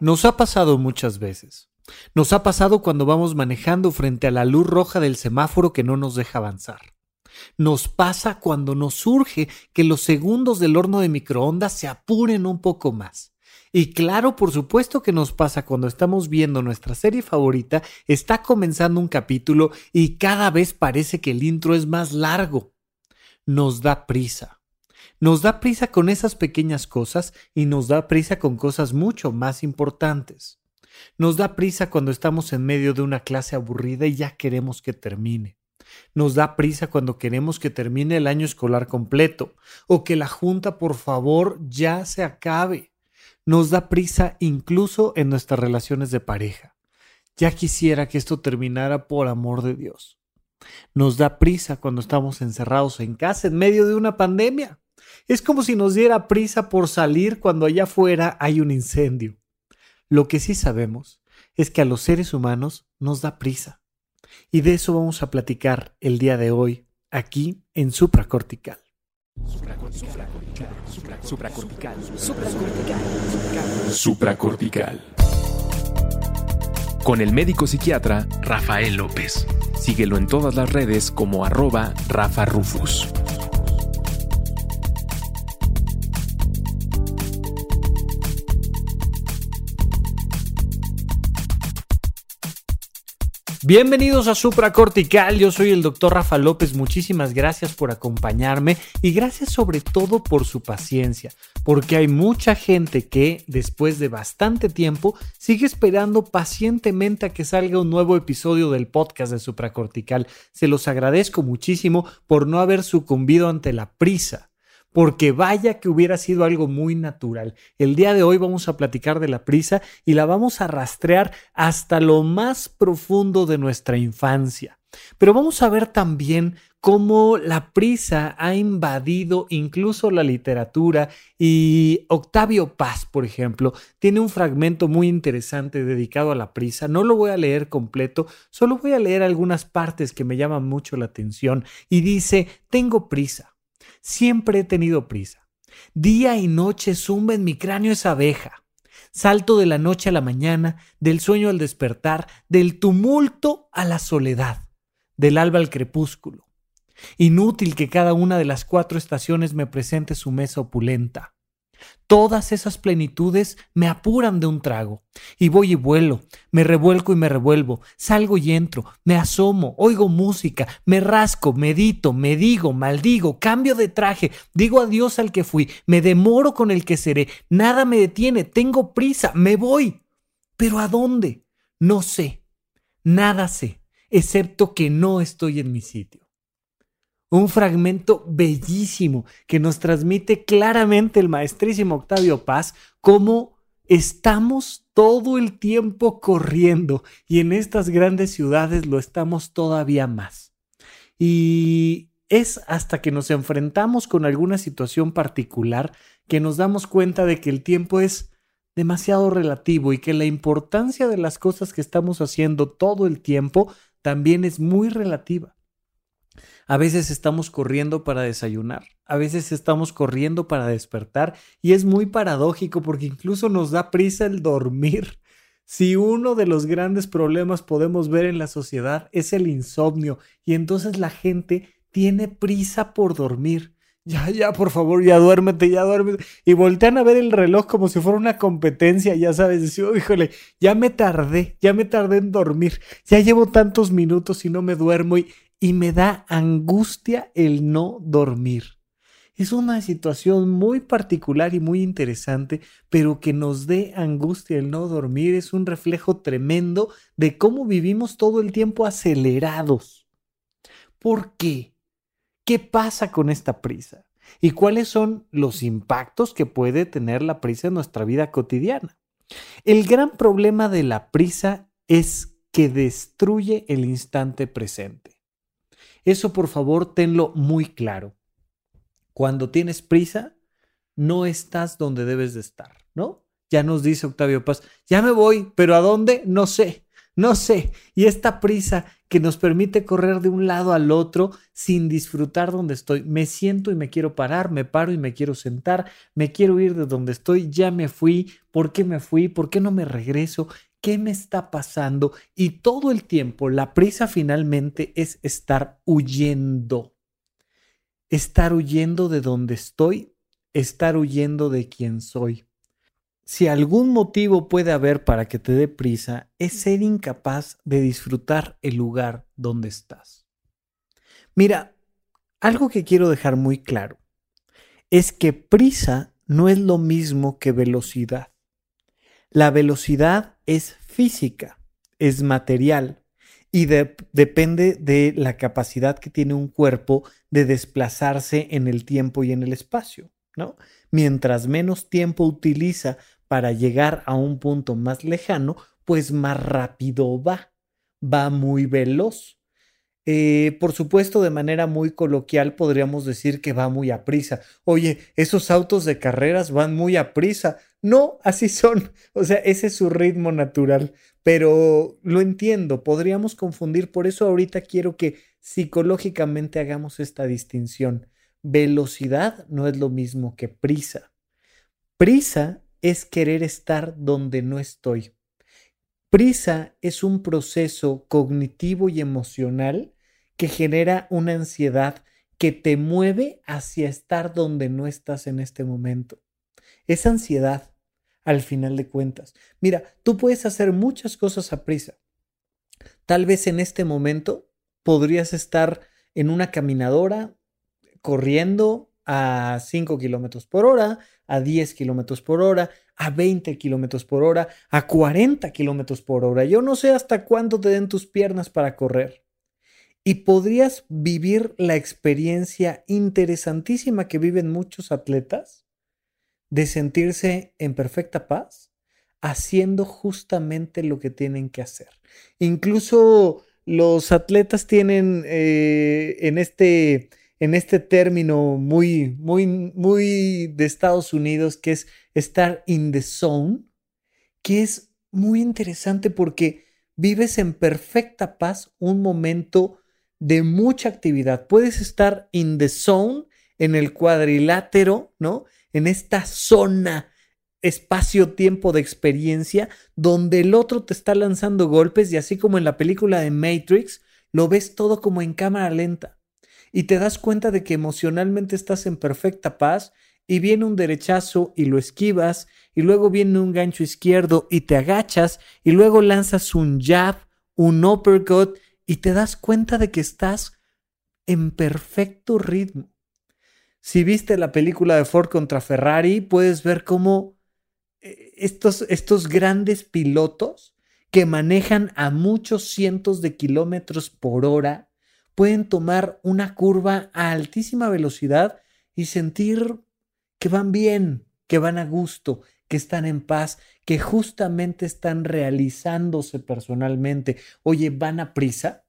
Nos ha pasado muchas veces. Nos ha pasado cuando vamos manejando frente a la luz roja del semáforo que no nos deja avanzar. Nos pasa cuando nos surge que los segundos del horno de microondas se apuren un poco más. Y claro, por supuesto que nos pasa cuando estamos viendo nuestra serie favorita, está comenzando un capítulo y cada vez parece que el intro es más largo. Nos da prisa. Nos da prisa con esas pequeñas cosas y nos da prisa con cosas mucho más importantes. Nos da prisa cuando estamos en medio de una clase aburrida y ya queremos que termine. Nos da prisa cuando queremos que termine el año escolar completo o que la junta por favor ya se acabe. Nos da prisa incluso en nuestras relaciones de pareja. Ya quisiera que esto terminara por amor de Dios. Nos da prisa cuando estamos encerrados en casa en medio de una pandemia. Es como si nos diera prisa por salir cuando allá afuera hay un incendio. Lo que sí sabemos es que a los seres humanos nos da prisa. Y de eso vamos a platicar el día de hoy, aquí en Supracortical. Supracortical. Supracortical. Supracortical. Supracortical. Con el médico psiquiatra Rafael López. Síguelo en todas las redes como arroba Rafa Rufus. Bienvenidos a Supracortical, yo soy el doctor Rafa López, muchísimas gracias por acompañarme y gracias sobre todo por su paciencia, porque hay mucha gente que después de bastante tiempo sigue esperando pacientemente a que salga un nuevo episodio del podcast de Supracortical. Se los agradezco muchísimo por no haber sucumbido ante la prisa porque vaya que hubiera sido algo muy natural. El día de hoy vamos a platicar de la prisa y la vamos a rastrear hasta lo más profundo de nuestra infancia. Pero vamos a ver también cómo la prisa ha invadido incluso la literatura y Octavio Paz, por ejemplo, tiene un fragmento muy interesante dedicado a la prisa. No lo voy a leer completo, solo voy a leer algunas partes que me llaman mucho la atención y dice, tengo prisa Siempre he tenido prisa. Día y noche zumba en mi cráneo esa abeja. Salto de la noche a la mañana, del sueño al despertar, del tumulto a la soledad, del alba al crepúsculo. Inútil que cada una de las cuatro estaciones me presente su mesa opulenta. Todas esas plenitudes me apuran de un trago. Y voy y vuelo, me revuelco y me revuelvo, salgo y entro, me asomo, oigo música, me rasco, medito, me digo, maldigo, cambio de traje, digo adiós al que fui, me demoro con el que seré, nada me detiene, tengo prisa, me voy. ¿Pero a dónde? No sé, nada sé, excepto que no estoy en mi sitio un fragmento bellísimo que nos transmite claramente el maestrísimo Octavio Paz cómo estamos todo el tiempo corriendo y en estas grandes ciudades lo estamos todavía más. Y es hasta que nos enfrentamos con alguna situación particular que nos damos cuenta de que el tiempo es demasiado relativo y que la importancia de las cosas que estamos haciendo todo el tiempo también es muy relativa. A veces estamos corriendo para desayunar, a veces estamos corriendo para despertar y es muy paradójico porque incluso nos da prisa el dormir. Si uno de los grandes problemas podemos ver en la sociedad es el insomnio y entonces la gente tiene prisa por dormir. Ya, ya, por favor, ya duérmete, ya duérmete. Y voltean a ver el reloj como si fuera una competencia, ya sabes, decir, oh, híjole, ya me tardé, ya me tardé en dormir, ya llevo tantos minutos y no me duermo y, y me da angustia el no dormir. Es una situación muy particular y muy interesante, pero que nos dé angustia el no dormir es un reflejo tremendo de cómo vivimos todo el tiempo acelerados. ¿Por qué? ¿Qué pasa con esta prisa? ¿Y cuáles son los impactos que puede tener la prisa en nuestra vida cotidiana? El gran problema de la prisa es que destruye el instante presente. Eso por favor tenlo muy claro. Cuando tienes prisa, no estás donde debes de estar, ¿no? Ya nos dice Octavio Paz, ya me voy, pero ¿a dónde? No sé. No sé, y esta prisa que nos permite correr de un lado al otro sin disfrutar donde estoy. Me siento y me quiero parar, me paro y me quiero sentar, me quiero ir de donde estoy, ya me fui, ¿por qué me fui? ¿Por qué no me regreso? ¿Qué me está pasando? Y todo el tiempo la prisa finalmente es estar huyendo. Estar huyendo de donde estoy, estar huyendo de quien soy. Si algún motivo puede haber para que te dé prisa, es ser incapaz de disfrutar el lugar donde estás. Mira, algo que quiero dejar muy claro es que prisa no es lo mismo que velocidad. La velocidad es física, es material y depende de la capacidad que tiene un cuerpo de desplazarse en el tiempo y en el espacio, ¿no? Mientras menos tiempo utiliza para llegar a un punto más lejano, pues más rápido va, va muy veloz. Eh, por supuesto, de manera muy coloquial podríamos decir que va muy a prisa. Oye, esos autos de carreras van muy a prisa. No, así son. O sea, ese es su ritmo natural. Pero lo entiendo, podríamos confundir. Por eso ahorita quiero que psicológicamente hagamos esta distinción. Velocidad no es lo mismo que prisa. Prisa es querer estar donde no estoy. Prisa es un proceso cognitivo y emocional que genera una ansiedad que te mueve hacia estar donde no estás en este momento. Es ansiedad, al final de cuentas. Mira, tú puedes hacer muchas cosas a prisa. Tal vez en este momento podrías estar en una caminadora, corriendo a 5 kilómetros por hora, a 10 kilómetros por hora, a 20 kilómetros por hora, a 40 kilómetros por hora. Yo no sé hasta cuándo te den tus piernas para correr. Y podrías vivir la experiencia interesantísima que viven muchos atletas de sentirse en perfecta paz haciendo justamente lo que tienen que hacer. Incluso los atletas tienen eh, en este en este término muy, muy, muy de Estados Unidos, que es estar in the zone, que es muy interesante porque vives en perfecta paz un momento de mucha actividad. Puedes estar in the zone, en el cuadrilátero, ¿no? En esta zona, espacio-tiempo de experiencia, donde el otro te está lanzando golpes y así como en la película de Matrix, lo ves todo como en cámara lenta y te das cuenta de que emocionalmente estás en perfecta paz y viene un derechazo y lo esquivas y luego viene un gancho izquierdo y te agachas y luego lanzas un jab, un uppercut y te das cuenta de que estás en perfecto ritmo. Si viste la película de Ford contra Ferrari, puedes ver cómo eh, estos, estos grandes pilotos que manejan a muchos cientos de kilómetros por hora pueden tomar una curva a altísima velocidad y sentir que van bien, que van a gusto, que están en paz, que justamente están realizándose personalmente. Oye, ¿van a prisa?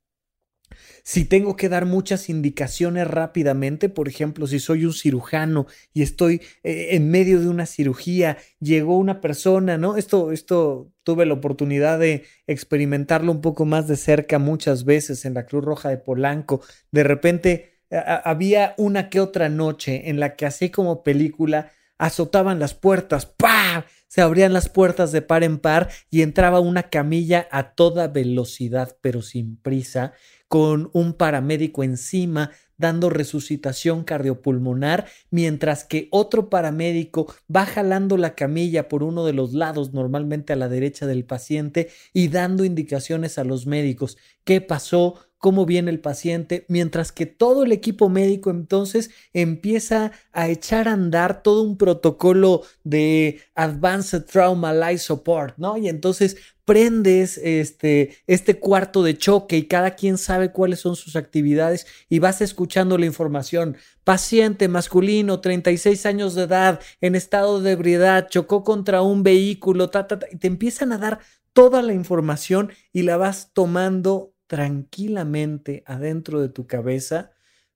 Si tengo que dar muchas indicaciones rápidamente, por ejemplo, si soy un cirujano y estoy eh, en medio de una cirugía, llegó una persona, ¿no? Esto, esto tuve la oportunidad de experimentarlo un poco más de cerca muchas veces en la Cruz Roja de Polanco. De repente había una que otra noche en la que así como película azotaban las puertas, ¡pah! Se abrían las puertas de par en par y entraba una camilla a toda velocidad, pero sin prisa con un paramédico encima dando resucitación cardiopulmonar, mientras que otro paramédico va jalando la camilla por uno de los lados, normalmente a la derecha del paciente, y dando indicaciones a los médicos. ¿Qué pasó? Cómo viene el paciente, mientras que todo el equipo médico entonces empieza a echar a andar todo un protocolo de Advanced Trauma Life Support, ¿no? Y entonces prendes este, este cuarto de choque y cada quien sabe cuáles son sus actividades y vas escuchando la información. Paciente masculino, 36 años de edad, en estado de ebriedad, chocó contra un vehículo, ta, ta, ta, y te empiezan a dar toda la información y la vas tomando tranquilamente adentro de tu cabeza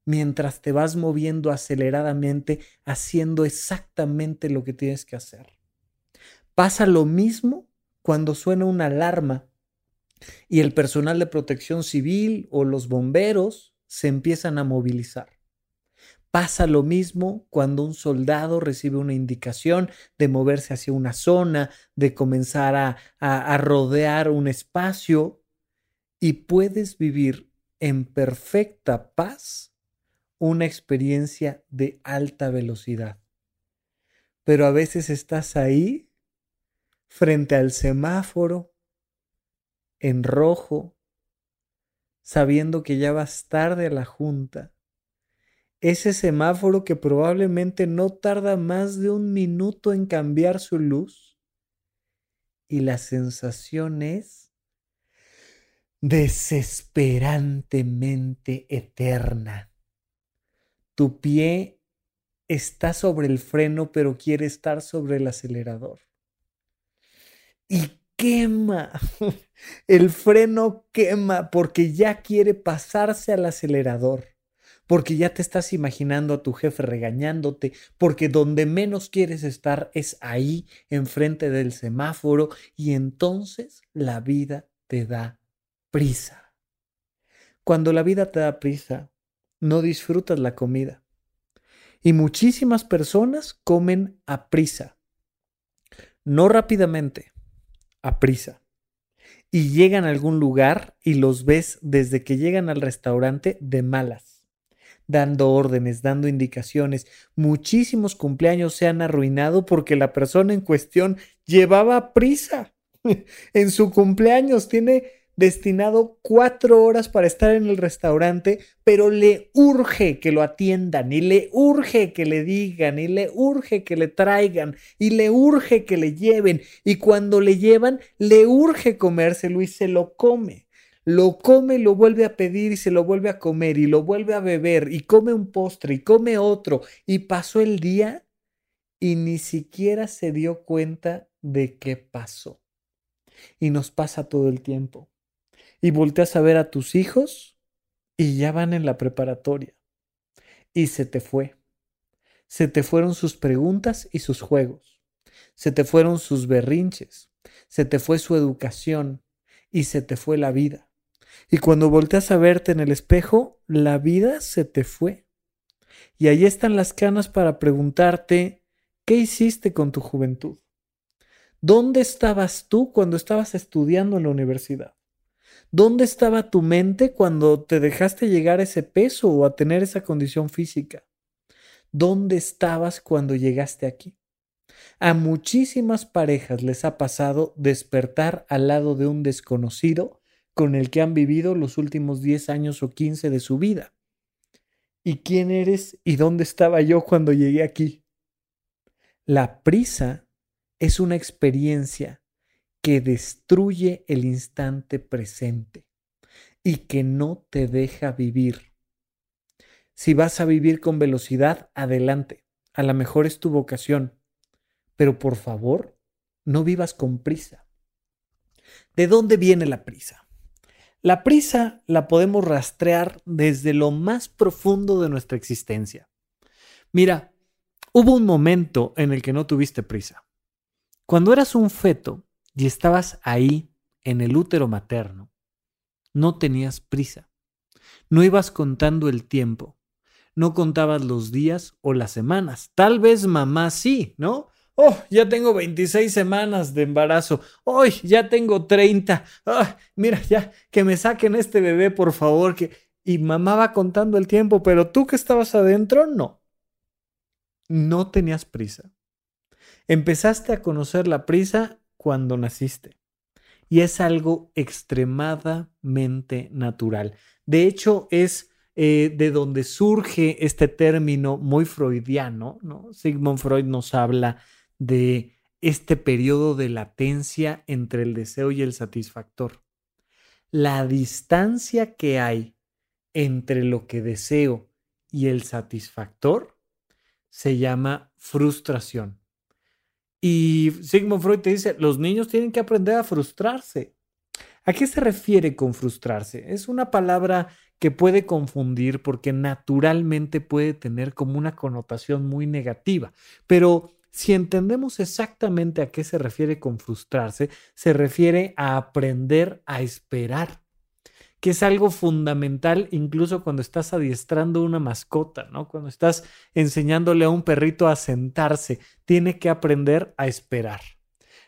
mientras te vas moviendo aceleradamente haciendo exactamente lo que tienes que hacer. Pasa lo mismo cuando suena una alarma y el personal de protección civil o los bomberos se empiezan a movilizar. Pasa lo mismo cuando un soldado recibe una indicación de moverse hacia una zona, de comenzar a, a, rodear un espacio y puedes vivir en perfecta paz una experiencia de alta velocidad. Pero a veces estás ahí frente al semáforo en rojo, sabiendo que ya vas tarde a la junta ese semáforo que probablemente no tarda más de un minuto en cambiar su luz y la sensación es desesperantemente eterna. Tu pie está sobre el freno pero quiere estar sobre el acelerador. Y quema. El freno quema porque ya quiere pasarse al acelerador porque ya te estás imaginando a tu jefe regañándote, porque donde menos quieres estar es ahí, enfrente del semáforo, y entonces la vida te da prisa. Cuando la vida te da prisa, no disfrutas la comida. Y muchísimas personas comen a prisa, no rápidamente, a prisa. Y llegan a algún lugar y los ves desde que llegan al restaurante de malas dando órdenes, dando indicaciones. Muchísimos cumpleaños se han arruinado porque la persona en cuestión llevaba prisa. en su cumpleaños tiene destinado cuatro horas para estar en el restaurante, pero le urge que lo atiendan y le urge que le digan y le urge que le traigan y le urge que le lleven y cuando le llevan le urge comérselo y se lo come lo come, lo vuelve a pedir y se lo vuelve a comer y lo vuelve a beber y come un postre y come otro y pasó el día y ni siquiera se dio cuenta de qué pasó. Y nos pasa todo el tiempo. Y volteas a ver a tus hijos y ya van en la preparatoria. Y se te fue. Se te fueron sus preguntas y sus juegos. Se te fueron sus berrinches. Se te fue su educación y se te fue la vida. Y cuando volteas a verte en el espejo, la vida se te fue. Y ahí están las canas para preguntarte, ¿qué hiciste con tu juventud? ¿Dónde estabas tú cuando estabas estudiando en la universidad? ¿Dónde estaba tu mente cuando te dejaste llegar a ese peso o a tener esa condición física? ¿Dónde estabas cuando llegaste aquí? A muchísimas parejas les ha pasado despertar al lado de un desconocido con el que han vivido los últimos 10 años o 15 de su vida. ¿Y quién eres y dónde estaba yo cuando llegué aquí? La prisa es una experiencia que destruye el instante presente y que no te deja vivir. Si vas a vivir con velocidad, adelante. A lo mejor es tu vocación. Pero por favor, no vivas con prisa. ¿De dónde viene la prisa? La prisa la podemos rastrear desde lo más profundo de nuestra existencia. Mira, hubo un momento en el que no tuviste prisa. Cuando eras un feto y estabas ahí en el útero materno, no tenías prisa. No ibas contando el tiempo. No contabas los días o las semanas. Tal vez mamá sí, ¿no? Oh, ya tengo 26 semanas de embarazo. Hoy ya tengo 30. mira, ya que me saquen este bebé, por favor. Que... Y mamá va contando el tiempo, pero tú que estabas adentro, no. No tenías prisa. Empezaste a conocer la prisa cuando naciste. Y es algo extremadamente natural. De hecho, es eh, de donde surge este término muy freudiano, ¿no? Sigmund Freud nos habla de este periodo de latencia entre el deseo y el satisfactor. La distancia que hay entre lo que deseo y el satisfactor se llama frustración. Y Sigmund Freud te dice, los niños tienen que aprender a frustrarse. ¿A qué se refiere con frustrarse? Es una palabra que puede confundir porque naturalmente puede tener como una connotación muy negativa, pero si entendemos exactamente a qué se refiere con frustrarse, se refiere a aprender a esperar que es algo fundamental incluso cuando estás adiestrando una mascota, ¿no? Cuando estás enseñándole a un perrito a sentarse, tiene que aprender a esperar.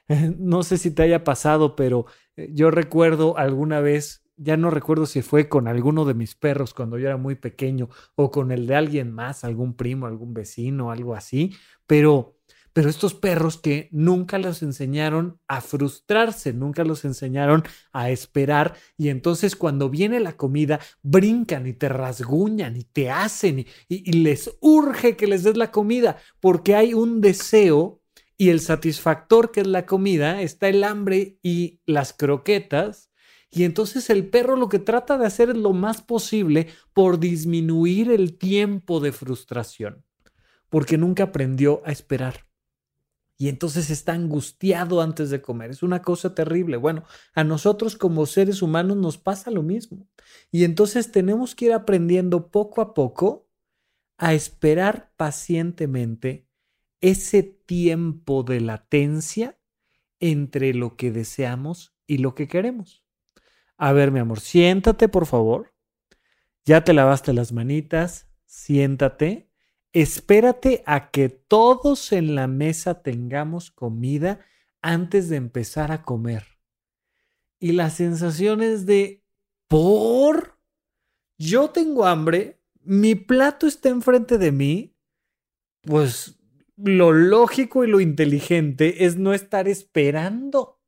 No sé si te haya pasado, pero eh, yo recuerdo alguna vez, ya no recuerdo si fue con alguno de mis perros cuando yo era muy pequeño o con el de alguien más, algún primo, algún vecino, algo así, pero pero estos perros que nunca los enseñaron a frustrarse, nunca los enseñaron a esperar y entonces cuando viene la comida brincan y te rasguñan y te hacen y, les urge que les des la comida porque hay un deseo y el satisfactor que es la comida, está el hambre y las croquetas. Y entonces el perro lo que trata de hacer es lo más posible por disminuir el tiempo de frustración, porque nunca aprendió a esperar y entonces está angustiado antes de comer. Es una cosa terrible. Bueno, a nosotros como seres humanos nos pasa lo mismo. Y entonces tenemos que ir aprendiendo poco a poco a esperar pacientemente ese tiempo de latencia entre lo que deseamos y lo que queremos. A ver, mi amor, siéntate, por favor. Ya te lavaste las manitas, siéntate espérate a que todos en la mesa tengamos comida antes de empezar a comer. Y la sensación es de, por, yo tengo hambre, mi plato está enfrente de mí, pues lo lógico y lo inteligente es no estar esperando.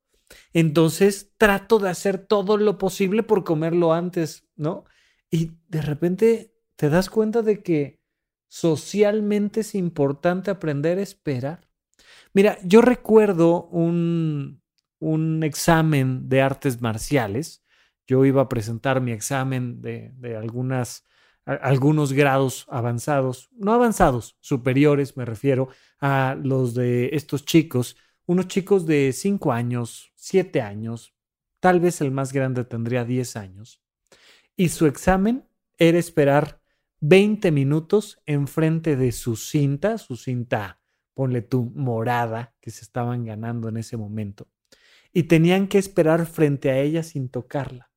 Entonces trato de hacer todo lo posible por comerlo antes, ¿no? Y de repente te das cuenta de que socialmente es importante aprender a esperar. Mira, yo recuerdo un, un examen de artes marciales. Yo iba a presentar mi examen de, de algunas, algunos grados avanzados, no avanzados, superiores, me refiero a los de estos chicos, unos chicos de 5 años, 7 años, tal vez el más grande tendría 10 años. Y su examen era esperar 20 minutos enfrente de su cinta, su cinta, ponle tú, morada, que se estaban ganando en ese momento. Y tenían que esperar frente a ella sin tocarla.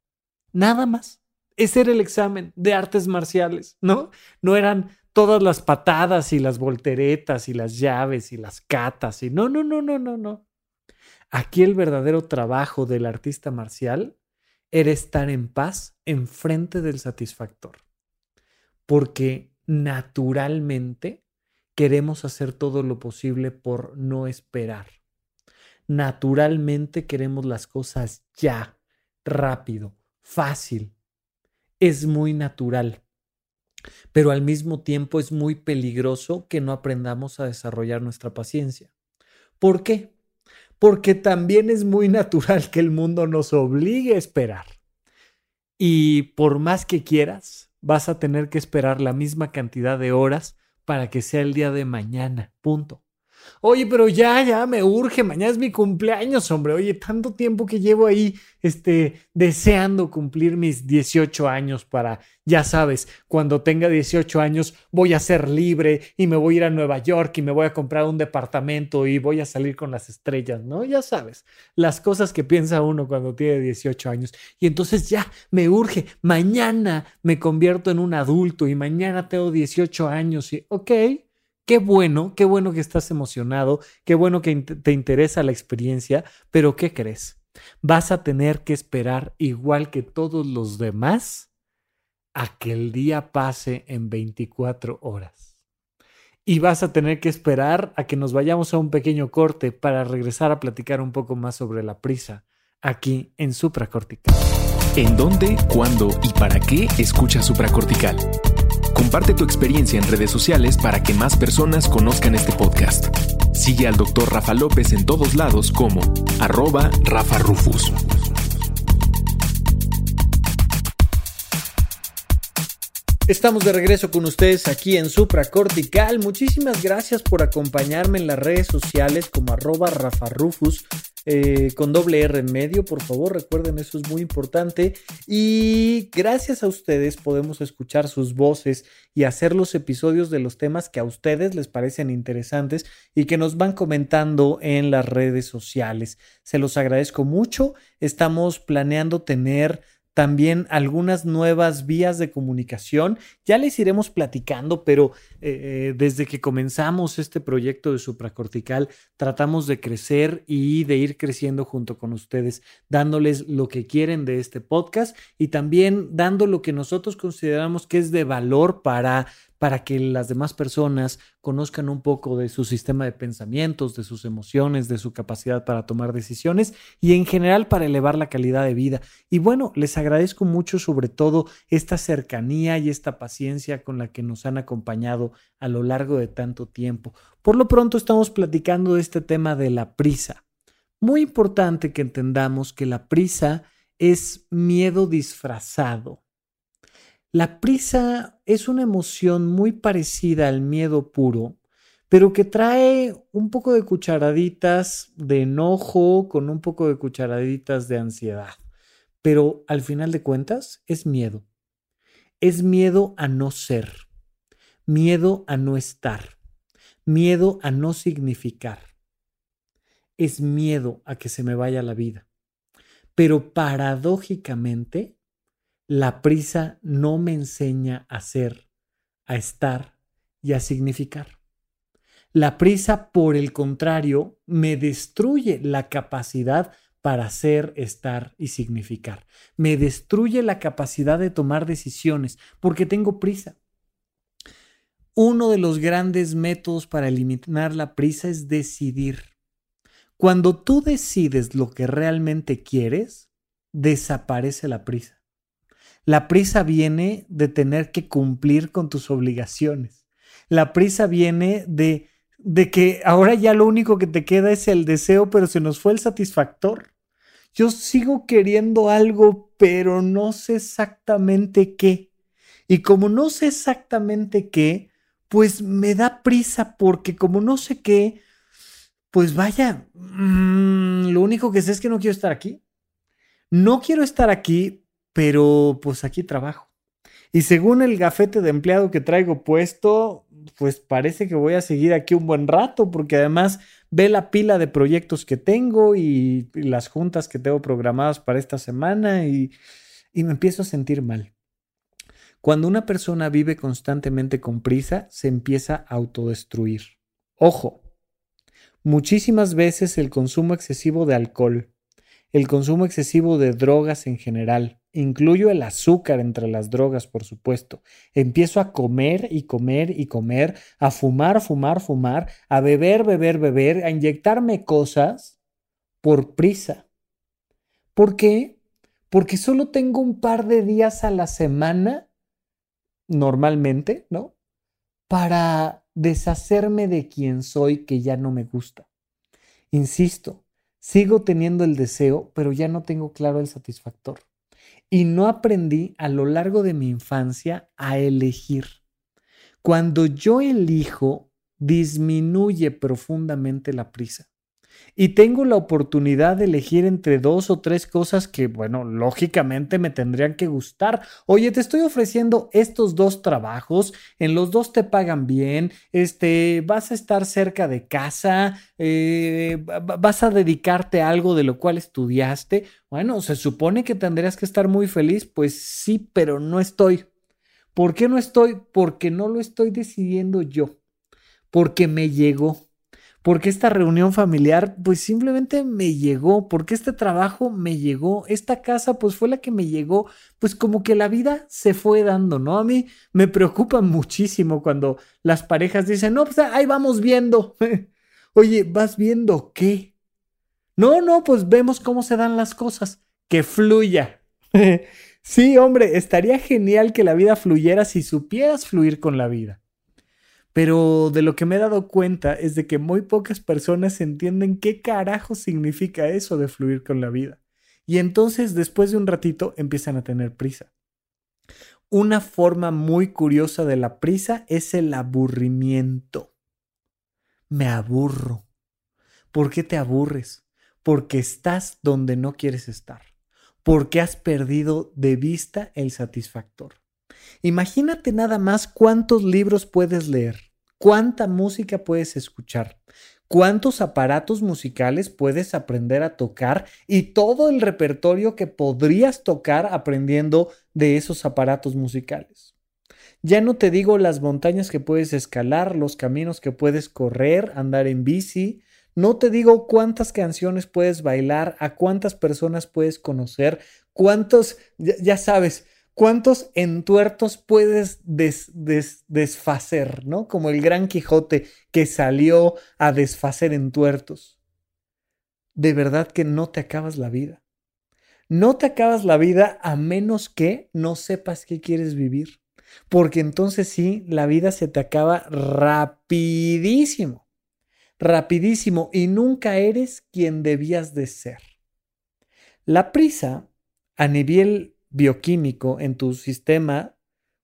Nada más. Ese era el examen de artes marciales, ¿no? No eran todas las patadas y las volteretas y las llaves y las catas y no, no, no, no, no, no. Aquí el verdadero trabajo del artista marcial era estar en paz enfrente del satisfactor porque naturalmente queremos hacer todo lo posible por no esperar. Naturalmente queremos las cosas ya, rápido, fácil. Es muy natural. Pero al mismo tiempo es muy peligroso que no aprendamos a desarrollar nuestra paciencia. ¿Por qué? Porque también es muy natural que el mundo nos obligue a esperar. Y por más que quieras, vas a tener que esperar la misma cantidad de horas para que sea el día de mañana. Punto. Oye, pero ya, ya me urge, mañana es mi cumpleaños, hombre. Oye, tanto tiempo que llevo ahí, este, deseando cumplir mis 18 años para, ya sabes, cuando tenga 18 años voy a ser libre y me voy a ir a Nueva York y me voy a comprar un departamento y voy a salir con las estrellas, ¿no? Ya sabes, las cosas que piensa uno cuando tiene 18 años. Y entonces ya me urge, mañana me convierto en un adulto y mañana tengo 18 años y, ok Qué bueno, qué bueno que estás emocionado, qué bueno que te interesa la experiencia, pero ¿qué crees? Vas a tener que esperar igual que todos los demás a que el día pase en 24 horas. Y vas a tener que esperar a que nos vayamos a un pequeño corte para regresar a platicar un poco más sobre la prisa aquí en supracortical. ¿En dónde, cuándo y para qué escucha supracortical? Comparte tu experiencia en redes sociales para que más personas conozcan este podcast. Sigue al Dr. Rafa López en todos lados como arroba Rafa Rufus. Estamos de regreso con ustedes aquí en Supra Cortical. Muchísimas gracias por acompañarme en las redes sociales como arroba Rafa Rufus. Eh, con doble R en medio, por favor, recuerden, eso es muy importante. Y gracias a ustedes podemos escuchar sus voces y hacer los episodios de los temas que a ustedes les parecen interesantes y que nos van comentando en las redes sociales. Se los agradezco mucho. Estamos planeando tener también algunas nuevas vías de comunicación. Ya les iremos platicando, pero eh, desde que comenzamos este proyecto de supracortical, tratamos de crecer y de ir creciendo junto con ustedes, dándoles lo que quieren de este podcast y también dando lo que nosotros consideramos que es de valor para para que las demás personas conozcan un poco de su sistema de pensamientos, de sus emociones, de su capacidad para tomar decisiones y en general para elevar la calidad de vida. Y bueno, les agradezco mucho sobre todo esta cercanía y esta paciencia con la que nos han acompañado a lo largo de tanto tiempo. Por lo pronto estamos platicando de este tema de la prisa. Muy importante que entendamos que la prisa es miedo disfrazado. La prisa es una emoción muy parecida al miedo puro, pero que trae un poco de cucharaditas de enojo con un poco de cucharaditas de ansiedad. Pero al final de cuentas es miedo. Es miedo a no ser, miedo a no estar, miedo a no significar. Es miedo a que se me vaya la vida. Pero paradójicamente la prisa no me enseña a ser, a estar y a significar. La prisa, por el contrario, me destruye la capacidad para ser, estar y significar. Me destruye la capacidad de tomar decisiones porque tengo prisa. Uno de los grandes métodos para eliminar la prisa es decidir. Cuando tú decides lo que realmente quieres, desaparece la prisa. La prisa viene de tener que cumplir con tus obligaciones. La prisa viene de, de que ahora ya lo único que te queda es el deseo, pero se nos fue el satisfactor. Yo sigo queriendo algo, pero no sé exactamente qué. Y como no sé exactamente qué, pues me da prisa porque como no sé qué, pues vaya, mm, lo único que sé es que no quiero estar aquí. No quiero estar aquí pero pues aquí trabajo. Y según el gafete de empleado que traigo puesto, pues parece que voy a seguir aquí un buen rato, porque además ve la pila de proyectos que tengo y, las juntas que tengo programadas para esta semana y, y me empiezo a sentir mal. Cuando una persona vive constantemente con prisa, se empieza a autodestruir. Ojo, muchísimas veces el consumo excesivo de alcohol, el consumo excesivo de drogas en general, Incluyo el azúcar entre las drogas, por supuesto. Empiezo a comer y comer y comer, a fumar, fumar, fumar, a beber, beber, beber, a inyectarme cosas por prisa. ¿Por qué? Porque solo tengo un par de días a la semana, normalmente, ¿no? Para deshacerme de quien soy que ya no me gusta. Insisto, sigo teniendo el deseo, pero ya no tengo claro el satisfactor y no aprendí a lo largo de mi infancia a elegir. Cuando yo elijo, disminuye profundamente la prisa y tengo la oportunidad de elegir entre dos o tres cosas que, bueno, lógicamente me tendrían que gustar. Oye, te estoy ofreciendo estos dos trabajos, en los dos te pagan bien, este, vas a estar cerca de casa, eh, vas a dedicarte a algo de lo cual estudiaste. Bueno, se supone que tendrías que estar muy feliz, pues sí, pero no estoy. ¿Por qué no estoy? Porque no lo estoy decidiendo yo, porque me llegó porque esta reunión familiar pues simplemente me llegó, porque este trabajo me llegó, esta casa pues fue la que me llegó, pues como que la vida se fue dando, ¿no? A mí me preocupa muchísimo cuando las parejas dicen, no, pues ahí vamos viendo. Oye, ¿vas viendo qué? No, no, pues vemos cómo se dan las cosas, que fluya. sí, hombre, estaría genial que la vida fluyera si supieras fluir con la vida. Pero de lo que me he dado cuenta es de que muy pocas personas entienden qué carajo significa eso de fluir con la vida. Y entonces después de un ratito empiezan a tener prisa. Una forma muy curiosa de la prisa es el aburrimiento. Me aburro. ¿Por qué te aburres? porque estás donde no quieres estar, porque has perdido de vista el satisfactor. Imagínate nada más cuántos libros puedes leer, cuánta música puedes escuchar, cuántos aparatos musicales puedes aprender a tocar y todo el repertorio que podrías tocar aprendiendo de esos aparatos musicales. Ya no te digo las montañas que puedes escalar, los caminos que puedes correr, andar en bici, no te digo cuántas canciones puedes bailar, a cuántas personas puedes conocer, cuántos, ya, sabes, cuántos entuertos puedes desfacer, ¿no? Como el gran Quijote que salió a desfacer entuertos. De verdad que no te acabas la vida. No te acabas la vida a menos que no sepas qué quieres vivir. Porque entonces sí, la vida se te acaba rapidísimo rapidísimo y nunca eres quien debías de ser. La prisa a nivel bioquímico en tu sistema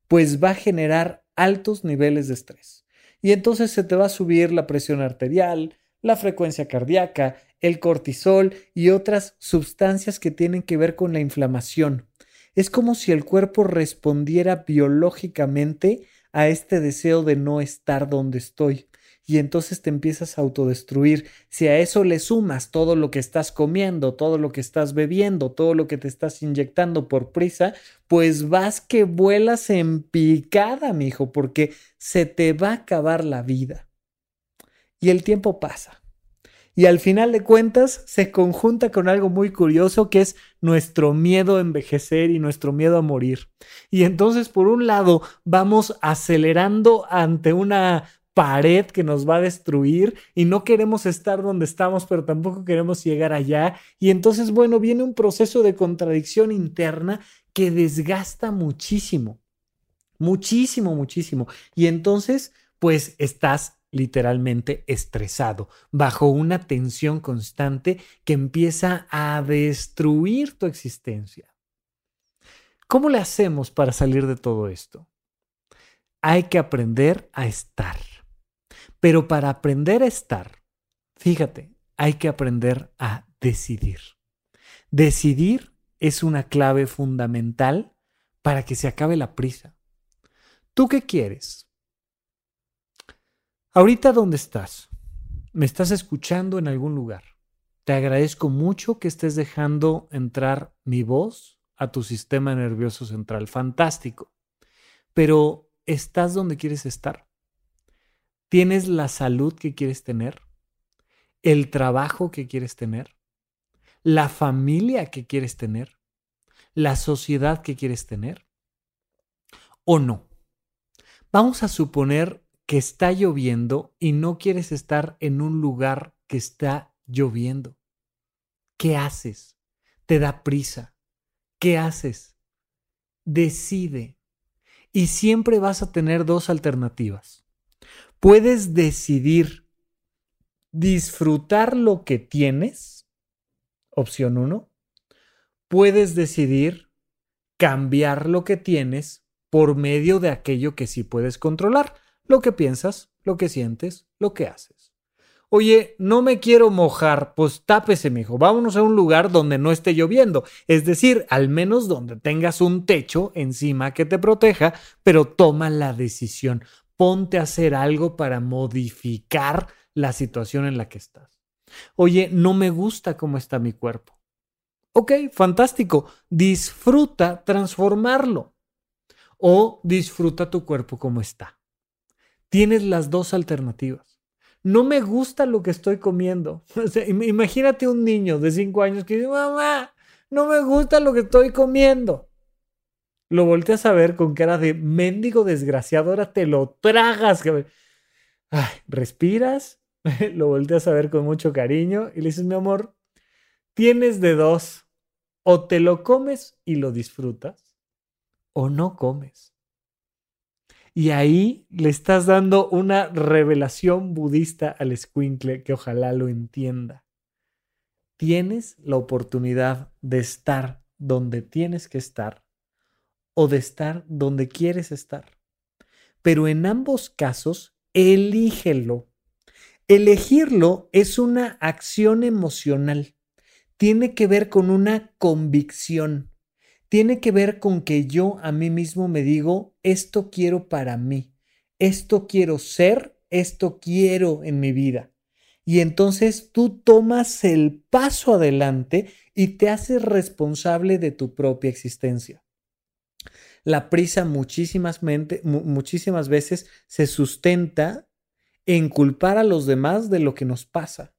pues va a generar altos niveles de estrés. Y entonces se te va a subir la presión arterial, la frecuencia cardíaca, el cortisol y otras sustancias que tienen que ver con la inflamación. Es como si el cuerpo respondiera biológicamente a este deseo de no estar donde estoy y entonces te empiezas a autodestruir. Si a eso le sumas todo lo que estás comiendo, todo lo que estás bebiendo, todo lo que te estás inyectando por prisa, pues vas que vuelas en picada, mijo, porque se te va a acabar la vida. Y el tiempo pasa. Y al final de cuentas se conjunta con algo muy curioso que es nuestro miedo a envejecer y nuestro miedo a morir. Y entonces, por un lado, vamos acelerando ante una pared que nos va a destruir y no queremos estar donde estamos, pero tampoco queremos llegar allá. Y entonces, bueno, viene un proceso de contradicción interna que desgasta muchísimo, muchísimo, muchísimo. Y entonces, pues estás literalmente estresado, bajo una tensión constante que empieza a destruir tu existencia. ¿Cómo le hacemos para salir de todo esto? Hay que aprender a estar. Pero para aprender a estar, fíjate, hay que aprender a decidir. Decidir es una clave fundamental para que se acabe la prisa. ¿Tú qué quieres? Ahorita dónde estás? ¿Me estás escuchando en algún lugar? Te agradezco mucho que estés dejando entrar mi voz a tu sistema nervioso central. Fantástico. Pero ¿estás donde quieres estar? ¿Tienes la salud que quieres tener? ¿El trabajo que quieres tener? ¿La familia que quieres tener? ¿La sociedad que quieres tener? ¿O no? Vamos a suponer que está lloviendo y no quieres estar en un lugar que está lloviendo. ¿Qué haces? ¿Te da prisa? ¿Qué haces? Decide. Y siempre vas a tener dos alternativas puedes decidir disfrutar lo que tienes, opción uno. Puedes decidir cambiar lo que tienes por medio de aquello que sí puedes controlar, lo que piensas, lo que sientes, lo que haces. Oye, no me quiero mojar, pues tápese, mijo. Vámonos a un lugar donde no esté lloviendo. Es decir, al menos donde tengas un techo encima que te proteja, pero toma la decisión ponte a hacer algo para modificar la situación en la que estás. Oye, no me gusta cómo está mi cuerpo. Ok, fantástico. Disfruta transformarlo. O disfruta tu cuerpo como está. Tienes las dos alternativas. No me gusta lo que estoy comiendo. imagínate un niño de 5 años que dice, mamá, no me gusta lo que estoy comiendo. Lo volteas a ver con cara de mendigo desgraciado, ahora te lo tragas. Ay, respiras, lo volteas a ver con mucho cariño y le dices, mi amor, tienes de dos, o te lo comes y lo disfrutas, o no comes. Y ahí le estás dando una revelación budista al escuincle que ojalá lo entienda. Tienes la oportunidad de estar donde tienes que estar o de estar donde quieres estar. Pero en ambos casos, elígelo. Elegirlo es una acción emocional. tiene que ver con una convicción. Tiene que ver con que yo a mí mismo me digo, esto quiero para mí, esto quiero ser, esto quiero en mi vida. Y entonces tú tomas el paso adelante y te haces responsable de tu propia existencia. La prisa muchísimas, veces se sustenta en culpar a los demás de lo que nos pasa.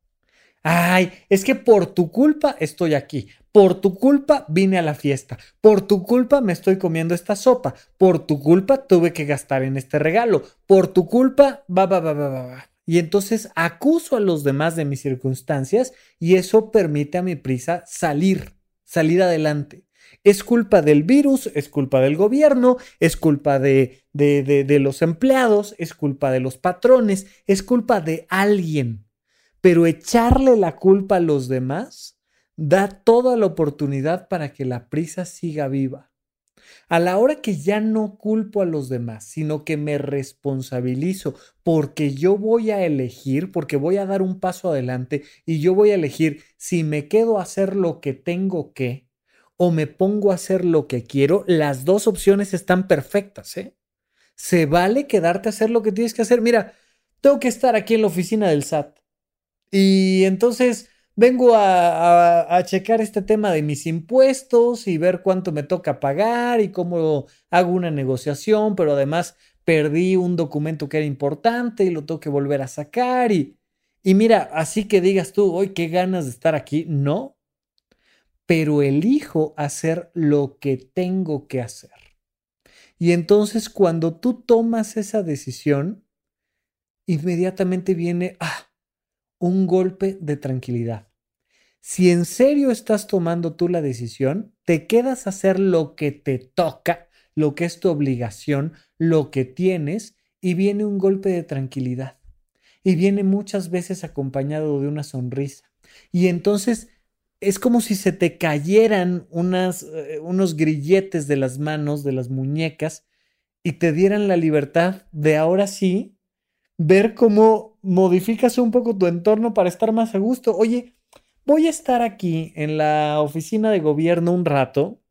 Ay, es que por tu culpa estoy aquí. Por tu culpa vine a la fiesta. Por tu culpa me estoy comiendo esta sopa. Por tu culpa tuve que gastar en este regalo. Por tu culpa, va, va, va, va, va. Y entonces acuso a los demás de mis circunstancias y eso permite a mi prisa salir, salir adelante. Es culpa del virus, es culpa del gobierno, es culpa de, de, de, los empleados, es culpa de los patrones, es culpa de alguien. Pero echarle la culpa a los demás da toda la oportunidad para que la prisa siga viva. A la hora que ya no culpo a los demás, sino que me responsabilizo porque yo voy a elegir, porque voy a dar un paso adelante y yo voy a elegir si me quedo a hacer lo que tengo que o me pongo a hacer lo que quiero, las dos opciones están perfectas, ¿eh? Se vale quedarte a hacer lo que tienes que hacer. Mira, tengo que estar aquí en la oficina del SAT. Y entonces vengo a, checar este tema de mis impuestos y ver cuánto me toca pagar y cómo hago una negociación, pero además perdí un documento que era importante y lo tengo que volver a sacar y, y mira, así que digas tú, hoy qué ganas de estar aquí, no, pero elijo hacer lo que tengo que hacer. Y entonces cuando tú tomas esa decisión, inmediatamente viene, ah, un golpe de tranquilidad. Si en serio estás tomando tú la decisión, te quedas a hacer lo que te toca, lo que es tu obligación, lo que tienes, y viene un golpe de tranquilidad. Y viene muchas veces acompañado de una sonrisa. Y entonces es como si se te cayeran unas, eh, unos grilletes de las manos, de las muñecas, y te dieran la libertad de ahora sí ver cómo modificas un poco tu entorno para estar más a gusto. Oye, voy a estar aquí en la oficina de gobierno un rato.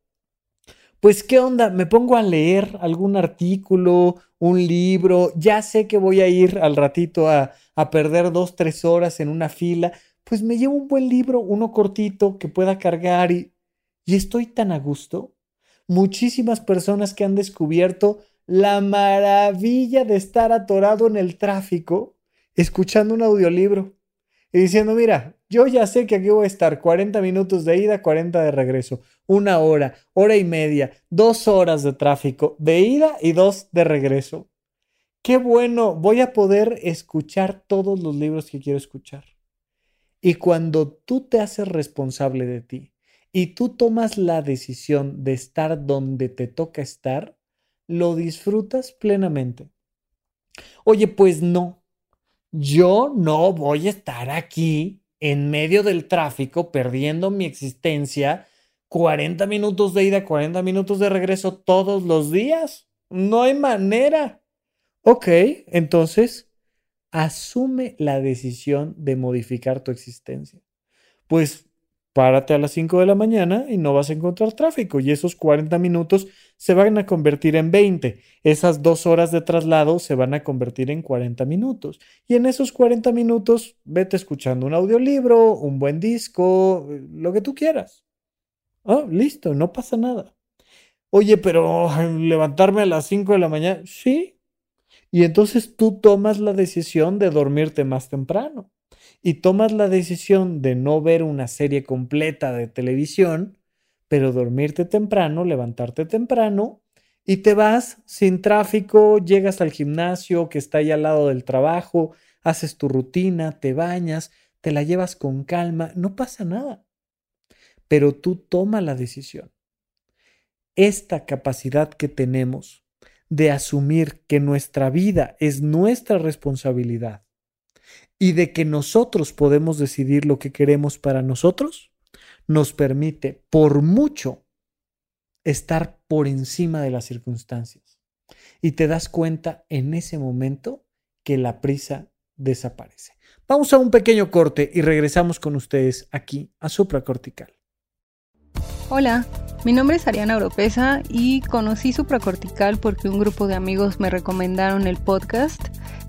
Pues, ¿qué onda? Me pongo a leer algún artículo, un libro, ya sé que voy a ir al ratito a, a perder dos, tres horas en una fila, pues me llevo un buen libro, uno cortito que pueda cargar y, y estoy tan a gusto. Muchísimas personas que han descubierto la maravilla de estar atorado en el tráfico escuchando un audiolibro y diciendo, mira, yo ya sé que aquí voy a estar 40 minutos de ida, 40 de regreso, una hora, hora y media, dos horas de tráfico de ida y dos de regreso. Qué bueno, voy a poder escuchar todos los libros que quiero escuchar. Y cuando tú te haces responsable de ti y tú tomas la decisión de estar donde te toca estar, lo disfrutas plenamente. Oye, pues no, yo no voy a estar aquí en medio del tráfico, perdiendo mi existencia, 40 minutos de ida, 40 minutos de regreso todos los días. No hay manera. Ok, entonces asume la decisión de modificar tu existencia. Pues párate a las 5 de la mañana y no vas a encontrar tráfico y esos 40 minutos se van a convertir en 20. Esas dos horas de traslado se van a convertir en 40 minutos. Y en esos 40 minutos vete escuchando un audiolibro, un buen disco, lo que tú quieras. Oh, listo, no pasa nada. Oye, pero levantarme a las 5 de la mañana, sí. Y entonces tú tomas la decisión de dormirte más temprano y tomas la decisión de no ver una serie completa de televisión, pero dormirte temprano, levantarte temprano y te vas sin tráfico, llegas al gimnasio que está ahí al lado del trabajo, haces tu rutina, te bañas, te la llevas con calma, no pasa nada. Pero tú toma la decisión. Esta capacidad que tenemos de asumir que nuestra vida es nuestra responsabilidad y de que nosotros podemos decidir lo que queremos para nosotros, nos permite por mucho estar por encima de las circunstancias. Y te das cuenta en ese momento que la prisa desaparece. Vamos a un pequeño corte y regresamos con ustedes aquí a supracortical. Hola, mi nombre es Ariana Oropesa y conocí supracortical porque un grupo de amigos me recomendaron el podcast.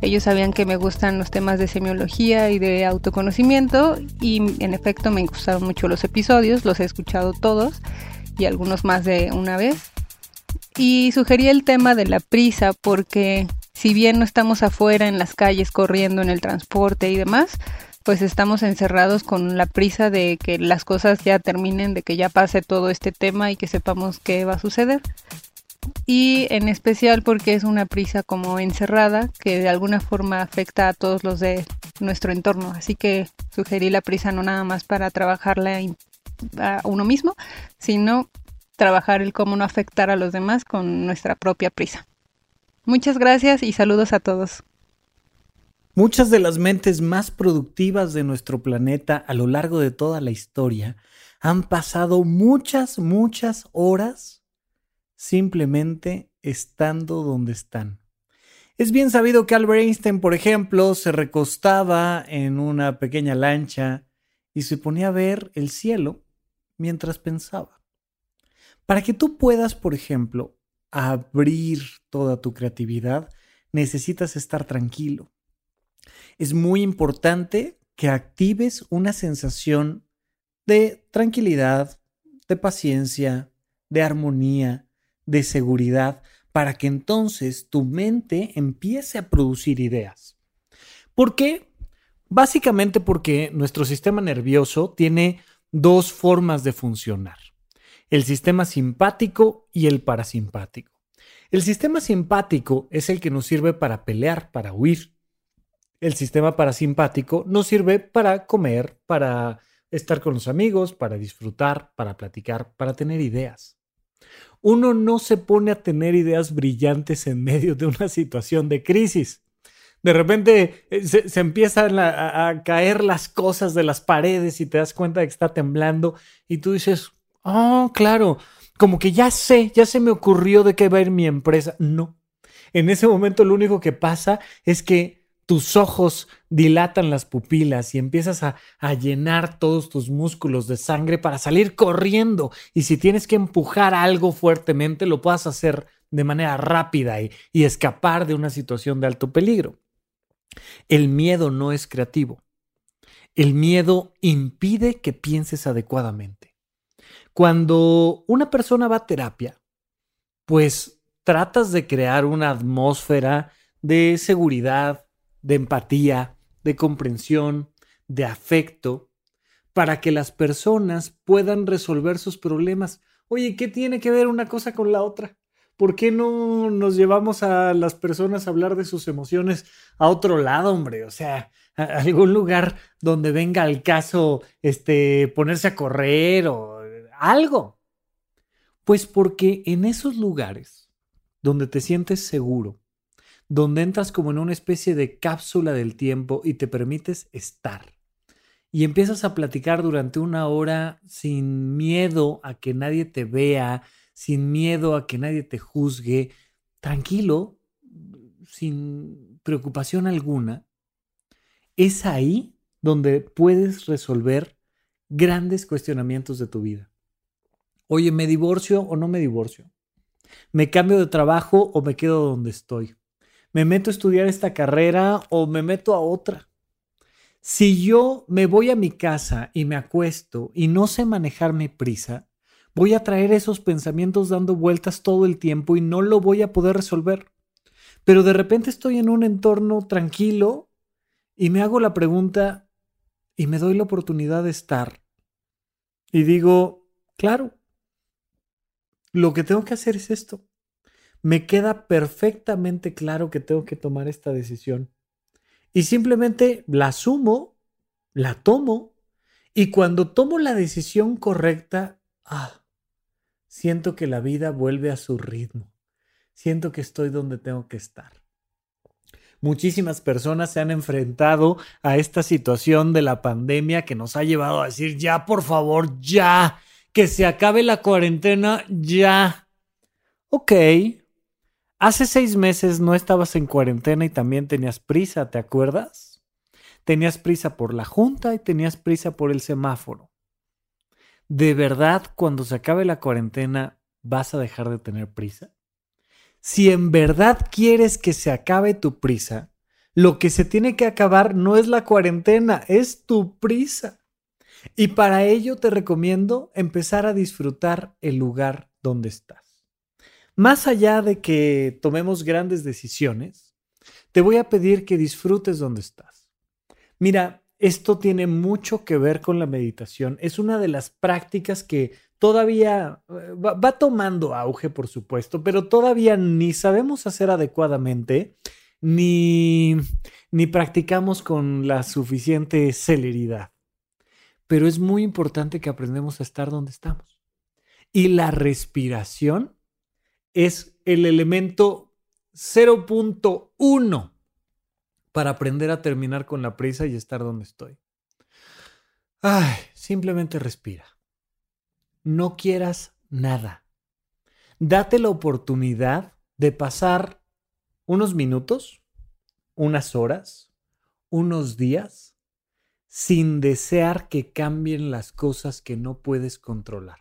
Ellos sabían que me gustan los temas de semiología y de autoconocimiento y en efecto me gustaron mucho los episodios, los he escuchado todos y algunos más de una vez. Y sugerí el tema de la prisa porque si bien no estamos afuera en las calles corriendo en el transporte y demás, pues estamos encerrados con la prisa de que las cosas ya terminen, de que ya pase todo este tema y que sepamos qué va a suceder. Y en especial porque es una prisa como encerrada que de alguna forma afecta a todos los de nuestro entorno. Así que sugerí la prisa no nada más para trabajarla a uno mismo, sino trabajar el cómo no afectar a los demás con nuestra propia prisa. Muchas gracias y saludos a todos. Muchas de las mentes más productivas de nuestro planeta a lo largo de toda la historia han pasado muchas, muchas horas simplemente estando donde están. Es bien sabido que Albert Einstein, por ejemplo, se recostaba en una pequeña lancha y se ponía a ver el cielo mientras pensaba. Para que tú puedas, por ejemplo, abrir toda tu creatividad, necesitas estar tranquilo. Es muy importante que actives una sensación de tranquilidad, de paciencia, de armonía, de seguridad, para que entonces tu mente empiece a producir ideas. ¿Por qué? Básicamente porque nuestro sistema nervioso tiene dos formas de funcionar el sistema simpático y el parasimpático. El sistema simpático es el que nos sirve para pelear, para huir. El sistema parasimpático nos sirve para comer, para estar con los amigos, para disfrutar, para platicar, para tener ideas. Uno no se pone a tener ideas brillantes en medio de una situación de crisis. De repente eh, se, empiezan a, a, caer las cosas de las paredes y te das cuenta de que está temblando y tú dices, Oh, claro. Como que ya sé, ya se me ocurrió de qué va a ir mi empresa. No. En ese momento lo único que pasa es que tus ojos dilatan las pupilas y empiezas a, llenar todos tus músculos de sangre para salir corriendo. Y si tienes que empujar algo fuertemente, lo puedas hacer de manera rápida y, y escapar de una situación de alto peligro. El miedo no es creativo. El miedo impide que pienses adecuadamente. Cuando una persona va a terapia, pues tratas de crear una atmósfera de seguridad, de empatía, de comprensión, de afecto, para que las personas puedan resolver sus problemas. Oye, ¿qué tiene que ver una cosa con la otra? ¿Por qué no nos llevamos a las personas a hablar de sus emociones a otro lado, hombre? O sea, a algún lugar donde venga al caso este ponerse a correr o algo. Pues porque en esos lugares donde te sientes seguro, donde entras como en una especie de cápsula del tiempo y te permites estar, y empiezas a platicar durante una hora sin miedo a que nadie te vea, sin miedo a que nadie te juzgue, tranquilo, sin preocupación alguna, es ahí donde puedes resolver grandes cuestionamientos de tu vida. Oye, ¿me divorcio o no me divorcio? ¿Me cambio de trabajo o me quedo donde estoy? ¿Me meto a estudiar esta carrera o me meto a otra? Si yo me voy a mi casa y me acuesto y no sé manejar mi prisa, voy a traer esos pensamientos dando vueltas todo el tiempo y no lo voy a poder resolver. Pero de repente estoy en un entorno tranquilo y me hago la pregunta y me doy la oportunidad de estar. Y digo, claro, lo que tengo que hacer es esto. Me queda perfectamente claro que tengo que tomar esta decisión. Y simplemente la asumo, la tomo, y cuando tomo la decisión correcta, ah, siento que la vida vuelve a su ritmo. Siento que estoy donde tengo que estar. Muchísimas personas se han enfrentado a esta situación de la pandemia que nos ha llevado a decir, ya, por favor, ya, que se acabe la cuarentena ya. Ok. Hace seis meses no estabas en cuarentena y también tenías prisa, ¿te acuerdas? tenías prisa por la junta y tenías prisa por el semáforo. ¿De verdad cuando se acabe la cuarentena vas a dejar de tener prisa? Si en verdad quieres que se acabe tu prisa, lo que se tiene que acabar no es la cuarentena, es tu prisa. Y para ello te recomiendo empezar a disfrutar el lugar donde estás. Más allá de que tomemos grandes decisiones, te voy a pedir que disfrutes donde estás. Mira, esto tiene mucho que ver con la meditación. Es una de las prácticas que todavía eh, va, tomando auge, por supuesto, pero todavía ni sabemos hacer adecuadamente, ni, ni practicamos con la suficiente celeridad. Pero es muy importante que aprendamos a estar donde estamos. Y la respiración es el elemento 0.1 para aprender a terminar con la prisa y estar donde estoy. Ay, simplemente respira. No quieras nada. Date la oportunidad de pasar unos minutos, unas horas, unos días sin desear que cambien las cosas que no puedes controlar.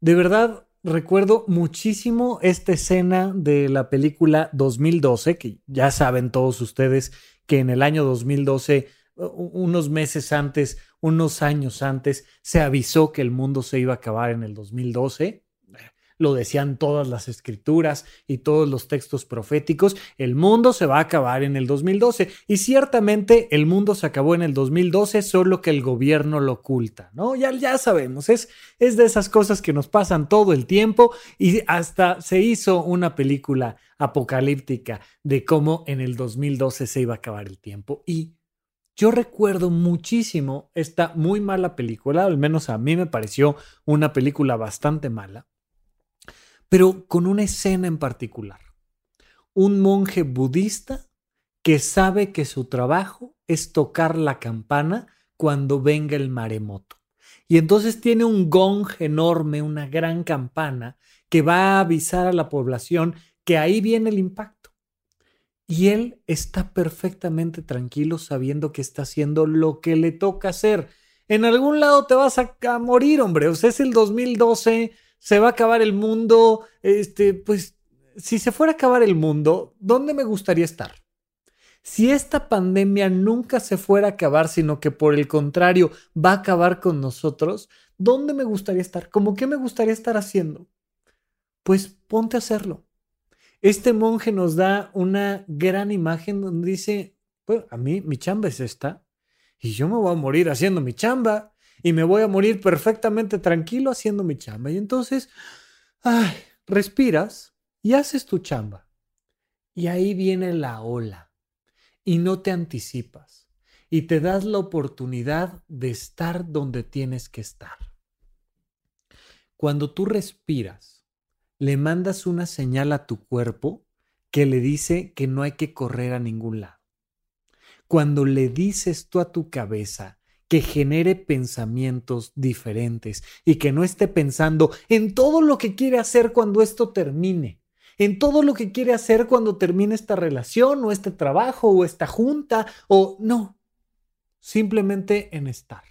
De verdad, recuerdo muchísimo esta escena de la película 2012, que ya saben todos ustedes que en el año 2012, unos meses antes, unos años antes, se avisó que el mundo se iba a acabar en el 2012 lo decían todas las escrituras y todos los textos proféticos, el mundo se va a acabar en el 2012. Y ciertamente el mundo se acabó en el 2012, solo que el gobierno lo oculta, ¿no? Ya, ya sabemos, es, es de esas cosas que nos pasan todo el tiempo y hasta se hizo una película apocalíptica de cómo en el 2012 se iba a acabar el tiempo. Y yo recuerdo muchísimo esta muy mala película, al menos a mí me pareció una película bastante mala pero con una escena en particular. Un monje budista que sabe que su trabajo es tocar la campana cuando venga el maremoto. Y entonces tiene un gong enorme, una gran campana, que va a avisar a la población que ahí viene el impacto. Y él está perfectamente tranquilo sabiendo que está haciendo lo que le toca hacer. En algún lado te vas a, morir, hombre. O sea, es el 2012, se va a acabar el mundo, este, pues, si se fuera a acabar el mundo, ¿dónde me gustaría estar? Si esta pandemia nunca se fuera a acabar, sino que por el contrario va a acabar con nosotros, ¿dónde me gustaría estar? ¿Cómo qué me gustaría estar haciendo? Pues ponte a hacerlo. Este monje nos da una gran imagen donde dice, pues a mí mi chamba es esta y yo me voy a morir haciendo mi chamba y me voy a morir perfectamente tranquilo haciendo mi chamba. Y entonces, ay, respiras y haces tu chamba. Y ahí viene la ola y no te anticipas y te das la oportunidad de estar donde tienes que estar. Cuando tú respiras, le mandas una señal a tu cuerpo que le dice que no hay que correr a ningún lado. Cuando le dices tú a tu cabeza, que genere pensamientos diferentes y que no esté pensando en todo lo que quiere hacer cuando esto termine, en todo lo que quiere hacer cuando termine esta relación o este trabajo o esta junta o no, simplemente en estar.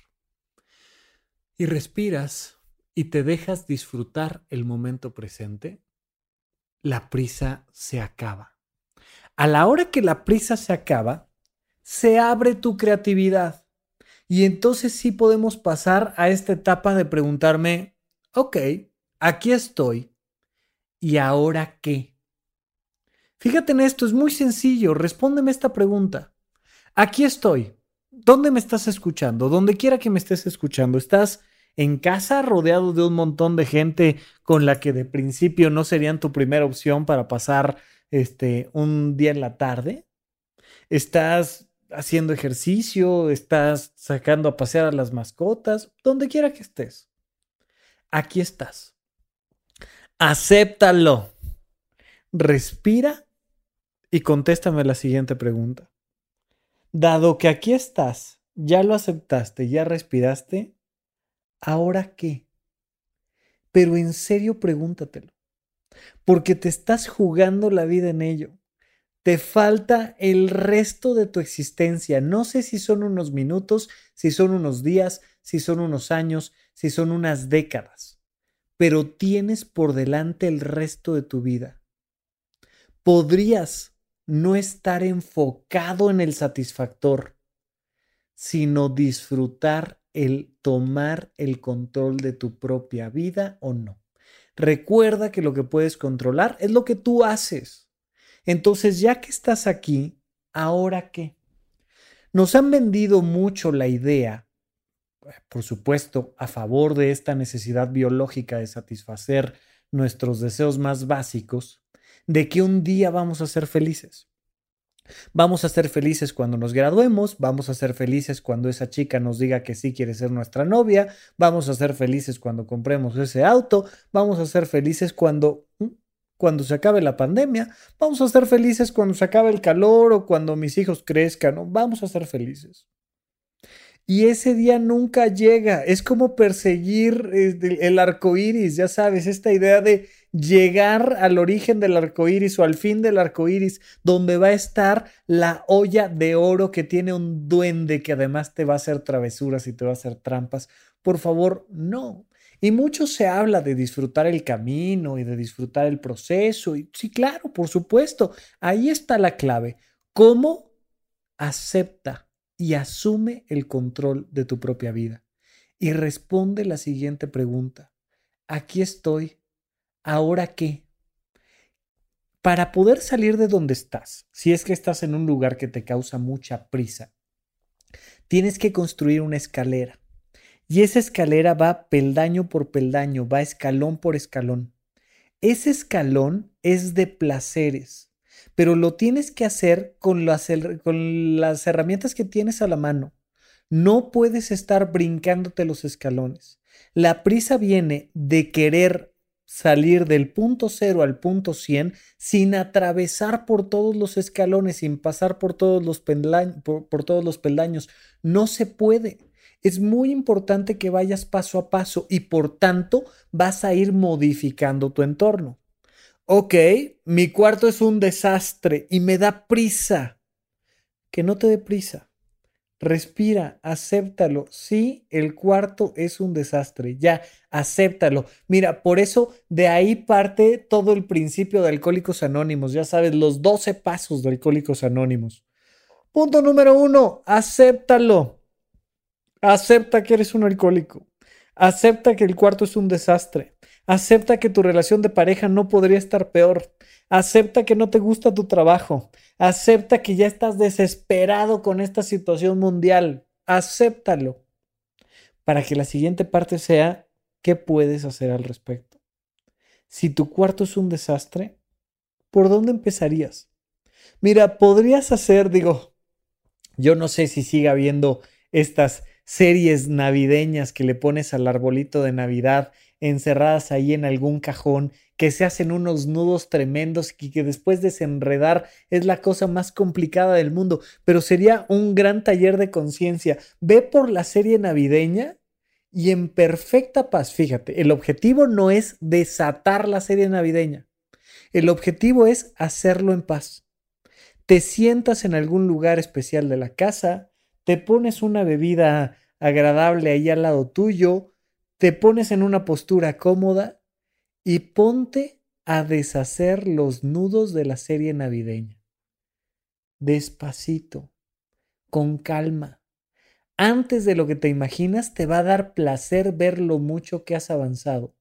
Y respiras y te dejas disfrutar el momento presente, la prisa se acaba. A la hora que la prisa se acaba, se abre tu creatividad y entonces sí podemos pasar a esta etapa de preguntarme, ok, aquí estoy. ¿Y ahora qué? Fíjate en esto, es muy sencillo. Respóndeme esta pregunta. Aquí estoy. ¿Dónde me estás escuchando? Donde quiera que me estés escuchando. ¿Estás en casa rodeado de un montón de gente con la que de principio no serían tu primera opción para pasar este un día en la tarde? ¿Estás haciendo ejercicio, estás sacando a pasear a las mascotas, donde quiera que estés. Aquí estás. Acéptalo. Respira y contéstame la siguiente pregunta. Dado que aquí estás, ya lo aceptaste, ya respiraste, ¿ahora qué? Pero en serio pregúntatelo, porque te estás jugando la vida en ello te falta el resto de tu existencia. No sé si son unos minutos, si son unos días, si son unos años, si son unas décadas, pero tienes por delante el resto de tu vida. Podrías no estar enfocado en el satisfactor, sino disfrutar el tomar el control de tu propia vida o no. Recuerda que lo que puedes controlar es lo que tú haces. Entonces, ya que estás aquí, ¿ahora qué? Nos han vendido mucho la idea, por supuesto, a favor de esta necesidad biológica de satisfacer nuestros deseos más básicos, de que un día vamos a ser felices. Vamos a ser felices cuando nos graduemos, vamos a ser felices cuando esa chica nos diga que sí quiere ser nuestra novia, vamos a ser felices cuando compremos ese auto, vamos a ser felices cuando cuando se acabe la pandemia, vamos a ser felices cuando se acabe el calor o cuando mis hijos crezcan, vamos a ser felices. Y ese día nunca llega. Es como perseguir este, el arco iris, ya sabes, esta idea de llegar al origen del arco iris o al fin del arco iris, donde va a estar la olla de oro que tiene un duende que además te va a hacer travesuras y te va a hacer trampas. Por favor, no. Y mucho se habla de disfrutar el camino y de disfrutar el proceso. Y sí, claro, por supuesto. Ahí está la clave. ¿Cómo acepta y asume el control de tu propia vida. Y responde la siguiente pregunta. Aquí estoy. ¿Ahora qué? Para poder salir de donde estás, si es que estás en un lugar que te causa mucha prisa, tienes que construir una escalera. Y esa escalera va peldaño por peldaño, va escalón por escalón. Ese escalón es de placeres pero lo tienes que hacer con las, herramientas que tienes a la mano. No puedes estar brincándote los escalones. La prisa viene de querer salir del punto cero al punto 100 sin atravesar por todos los escalones, sin pasar por todos los peldaños. No se puede. Es muy importante que vayas paso a paso y por tanto vas a ir modificando tu entorno ok, mi cuarto es un desastre y me da prisa. Que no te dé prisa. Respira, acéptalo. Sí, el cuarto es un desastre. Ya, acéptalo. Mira, por eso de ahí parte todo el principio de Alcohólicos Anónimos. Ya sabes, los 12 pasos de Alcohólicos Anónimos. Punto número uno, acéptalo. Acepta que eres un alcohólico. Acepta que el cuarto es un desastre. Acepta que tu relación de pareja no podría estar peor. Acepta que no te gusta tu trabajo. Acepta que ya estás desesperado con esta situación mundial. Acéptalo. Para que la siguiente parte sea, ¿qué puedes hacer al respecto? Si tu cuarto es un desastre, ¿por dónde empezarías? Mira, podrías hacer, digo, yo no sé si siga habiendo estas series navideñas que le pones al arbolito de Navidad encerradas ahí en algún cajón, que se hacen unos nudos tremendos y que después desenredar es la cosa más complicada del mundo, pero sería un gran taller de conciencia. Ve por la serie navideña y en perfecta paz, fíjate, el objetivo no es desatar la serie navideña, el objetivo es hacerlo en paz. Te sientas en algún lugar especial de la casa, te pones una bebida agradable ahí al lado tuyo, te pones en una postura cómoda y ponte a deshacer los nudos de la serie navideña. Despacito, con calma. Antes de lo que te imaginas, te va a dar placer ver lo mucho que has avanzado.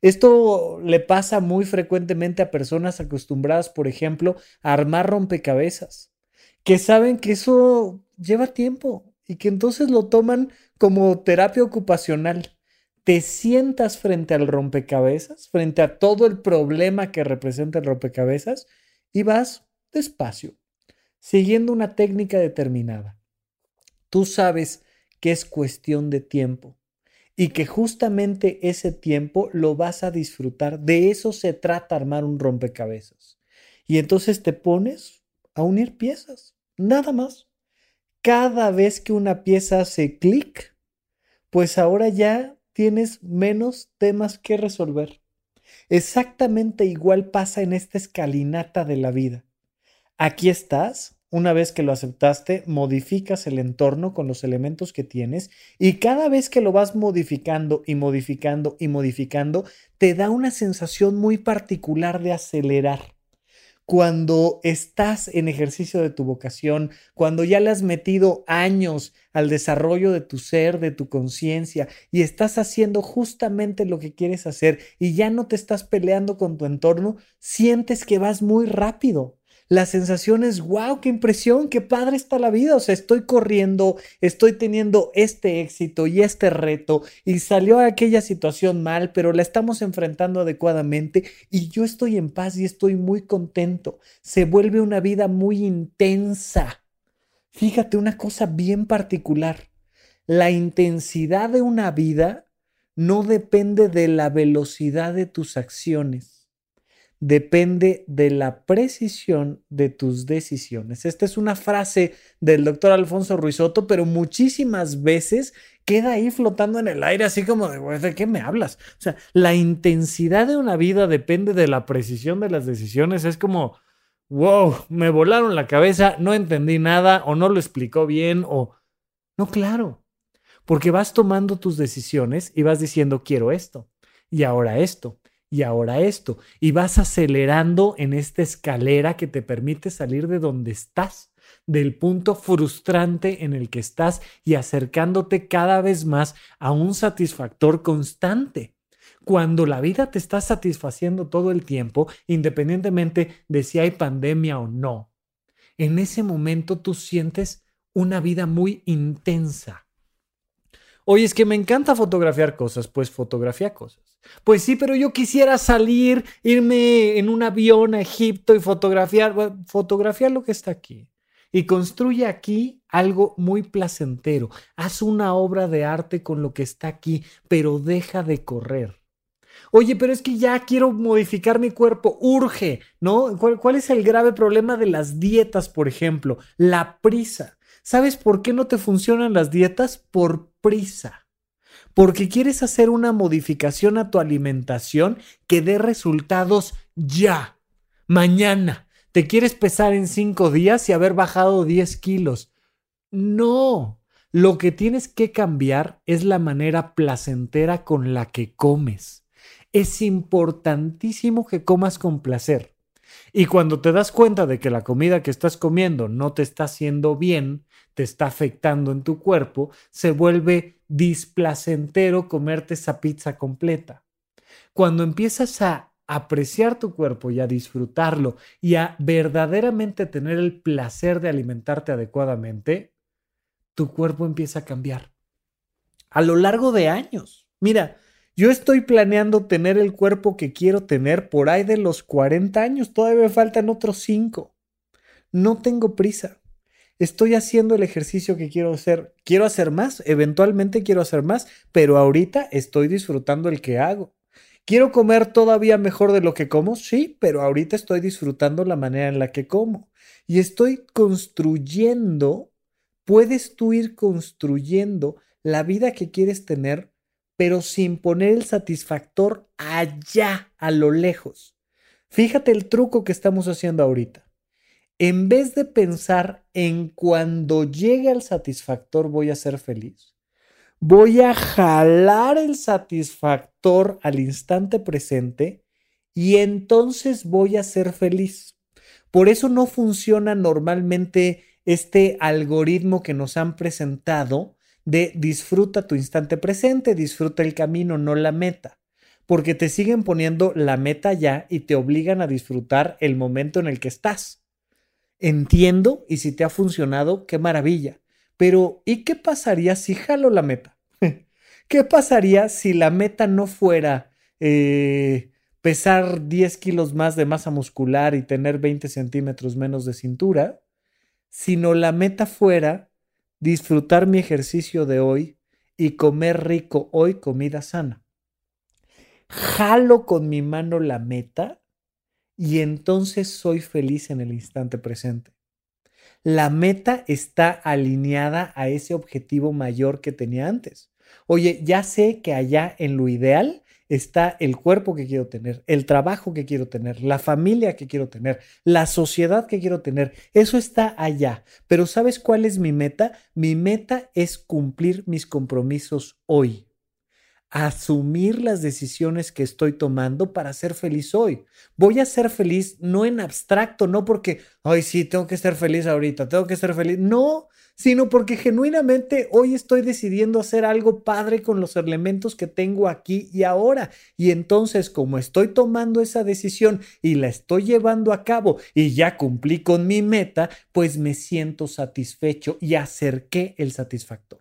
Esto le pasa muy frecuentemente a personas acostumbradas, por ejemplo, a armar rompecabezas, que saben que eso lleva tiempo y que entonces lo toman como terapia ocupacional te sientas frente al rompecabezas, frente a todo el problema que representa el rompecabezas y vas despacio, siguiendo una técnica determinada. Tú sabes que es cuestión de tiempo y que justamente ese tiempo lo vas a disfrutar. De eso se trata armar un rompecabezas. Y entonces te pones a unir piezas, nada más. Cada vez que una pieza hace clic, pues ahora ya tienes menos temas que resolver. Exactamente igual pasa en esta escalinata de la vida. aquí estás, una vez que lo aceptaste, modificas el entorno con los elementos que tienes y cada vez que lo vas modificando y modificando y modificando, te da una sensación muy particular de acelerar. Cuando estás en ejercicio de tu vocación, cuando ya le has metido años al desarrollo de tu ser, de tu conciencia, y estás haciendo justamente lo que quieres hacer y ya no te estás peleando con tu entorno, sientes que vas muy rápido la sensación es, wow, qué impresión, qué padre está la vida. O sea, estoy corriendo, estoy teniendo este éxito y este reto y salió aquella situación mal, pero la estamos enfrentando adecuadamente y yo estoy en paz y estoy muy contento. Se vuelve una vida muy intensa. Fíjate una cosa bien particular. La intensidad de una vida no depende de la velocidad de tus acciones depende de la precisión de tus decisiones. Esta es una frase del doctor Alfonso Ruizotto, pero muchísimas veces queda ahí flotando en el aire, así como de, ¿de qué me hablas? O sea, la intensidad de una vida depende de la precisión de las decisiones. Es como, wow, me volaron la cabeza, no entendí nada o no lo explicó bien o... No, claro, porque vas tomando tus decisiones y vas diciendo, quiero esto y ahora esto y ahora esto. Y vas acelerando en esta escalera que te permite salir de donde estás, del punto frustrante en el que estás y acercándote cada vez más a un satisfactor constante. Cuando la vida te está satisfaciendo todo el tiempo, independientemente de si hay pandemia o no, en ese momento tú sientes una vida muy intensa. Oye, es que me encanta fotografiar cosas, pues fotografía cosas. Pues sí, pero yo quisiera salir, irme en un avión a Egipto y fotografiar, fotografiar lo que está aquí. Y construye aquí algo muy placentero. Haz una obra de arte con lo que está aquí, pero deja de correr. Oye, pero es que ya quiero modificar mi cuerpo, urge, ¿no? ¿Cuál, ¿Cuál, es el grave problema de las dietas, por ejemplo? La prisa. ¿Sabes por qué no te funcionan las dietas? Por prisa porque quieres hacer una modificación a tu alimentación que dé resultados ya, mañana. Te quieres pesar en cinco días y haber bajado 10 kilos. No, lo que tienes que cambiar es la manera placentera con la que comes. Es importantísimo que comas con placer. Y cuando te das cuenta de que la comida que estás comiendo no te está haciendo bien, te está afectando en tu cuerpo, se vuelve displacentero comerte esa pizza completa. Cuando empiezas a apreciar tu cuerpo y a disfrutarlo y a verdaderamente tener el placer de alimentarte adecuadamente, tu cuerpo empieza a cambiar. A lo largo de años. Mira, yo estoy planeando tener el cuerpo que quiero tener por ahí de los 40 años, todavía me faltan otros 5. No tengo prisa estoy haciendo el ejercicio que quiero hacer. Quiero hacer más, eventualmente quiero hacer más, pero ahorita estoy disfrutando el que hago. Quiero comer todavía mejor de lo que como, sí, pero ahorita estoy disfrutando la manera en la que como. Y estoy construyendo, puedes tú ir construyendo la vida que quieres tener, pero sin poner el satisfactor allá, a lo lejos. Fíjate el truco que estamos haciendo ahorita en vez de pensar en cuando llegue al satisfactor voy a ser feliz, voy a jalar el satisfactor al instante presente y entonces voy a ser feliz. Por eso no funciona normalmente este algoritmo que nos han presentado de disfruta tu instante presente, disfruta el camino, no la meta, porque te siguen poniendo la meta ya y te obligan a disfrutar el momento en el que estás. Entiendo y si te ha funcionado, qué maravilla. Pero ¿y qué pasaría si jalo la meta? ¿Qué pasaría si la meta no fuera eh, pesar 10 kilos más de masa muscular y tener 20 centímetros menos de cintura, sino la meta fuera disfrutar mi ejercicio de hoy y comer rico hoy comida sana? Jalo con mi mano la meta y entonces soy feliz en el instante presente. La meta está alineada a ese objetivo mayor que tenía antes. Oye, ya sé que allá en lo ideal está el cuerpo que quiero tener, el trabajo que quiero tener, la familia que quiero tener, la sociedad que quiero tener. Eso está allá. Pero ¿sabes cuál es mi meta? Mi meta es cumplir mis compromisos hoy asumir las decisiones que estoy tomando para ser feliz hoy. Voy a ser feliz no en abstracto, no porque, ay, sí, tengo que ser feliz ahorita, tengo que ser feliz. No, sino porque genuinamente hoy estoy decidiendo hacer algo padre con los elementos que tengo aquí y ahora. Y entonces, como estoy tomando esa decisión y la estoy llevando a cabo y ya cumplí con mi meta, pues me siento satisfecho y acerqué el satisfactor.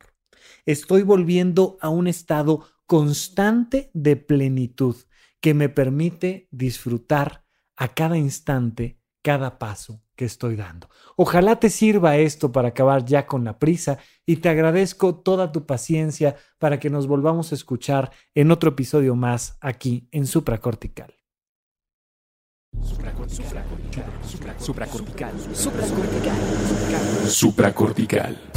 Estoy volviendo a un estado constante de plenitud que me permite disfrutar a cada instante, cada paso que estoy dando. Ojalá te sirva esto para acabar ya con la prisa y te agradezco toda tu paciencia para que nos volvamos a escuchar en otro episodio más aquí en Supracortical. Supracortical. Supracortical. Supracortical. Supracortical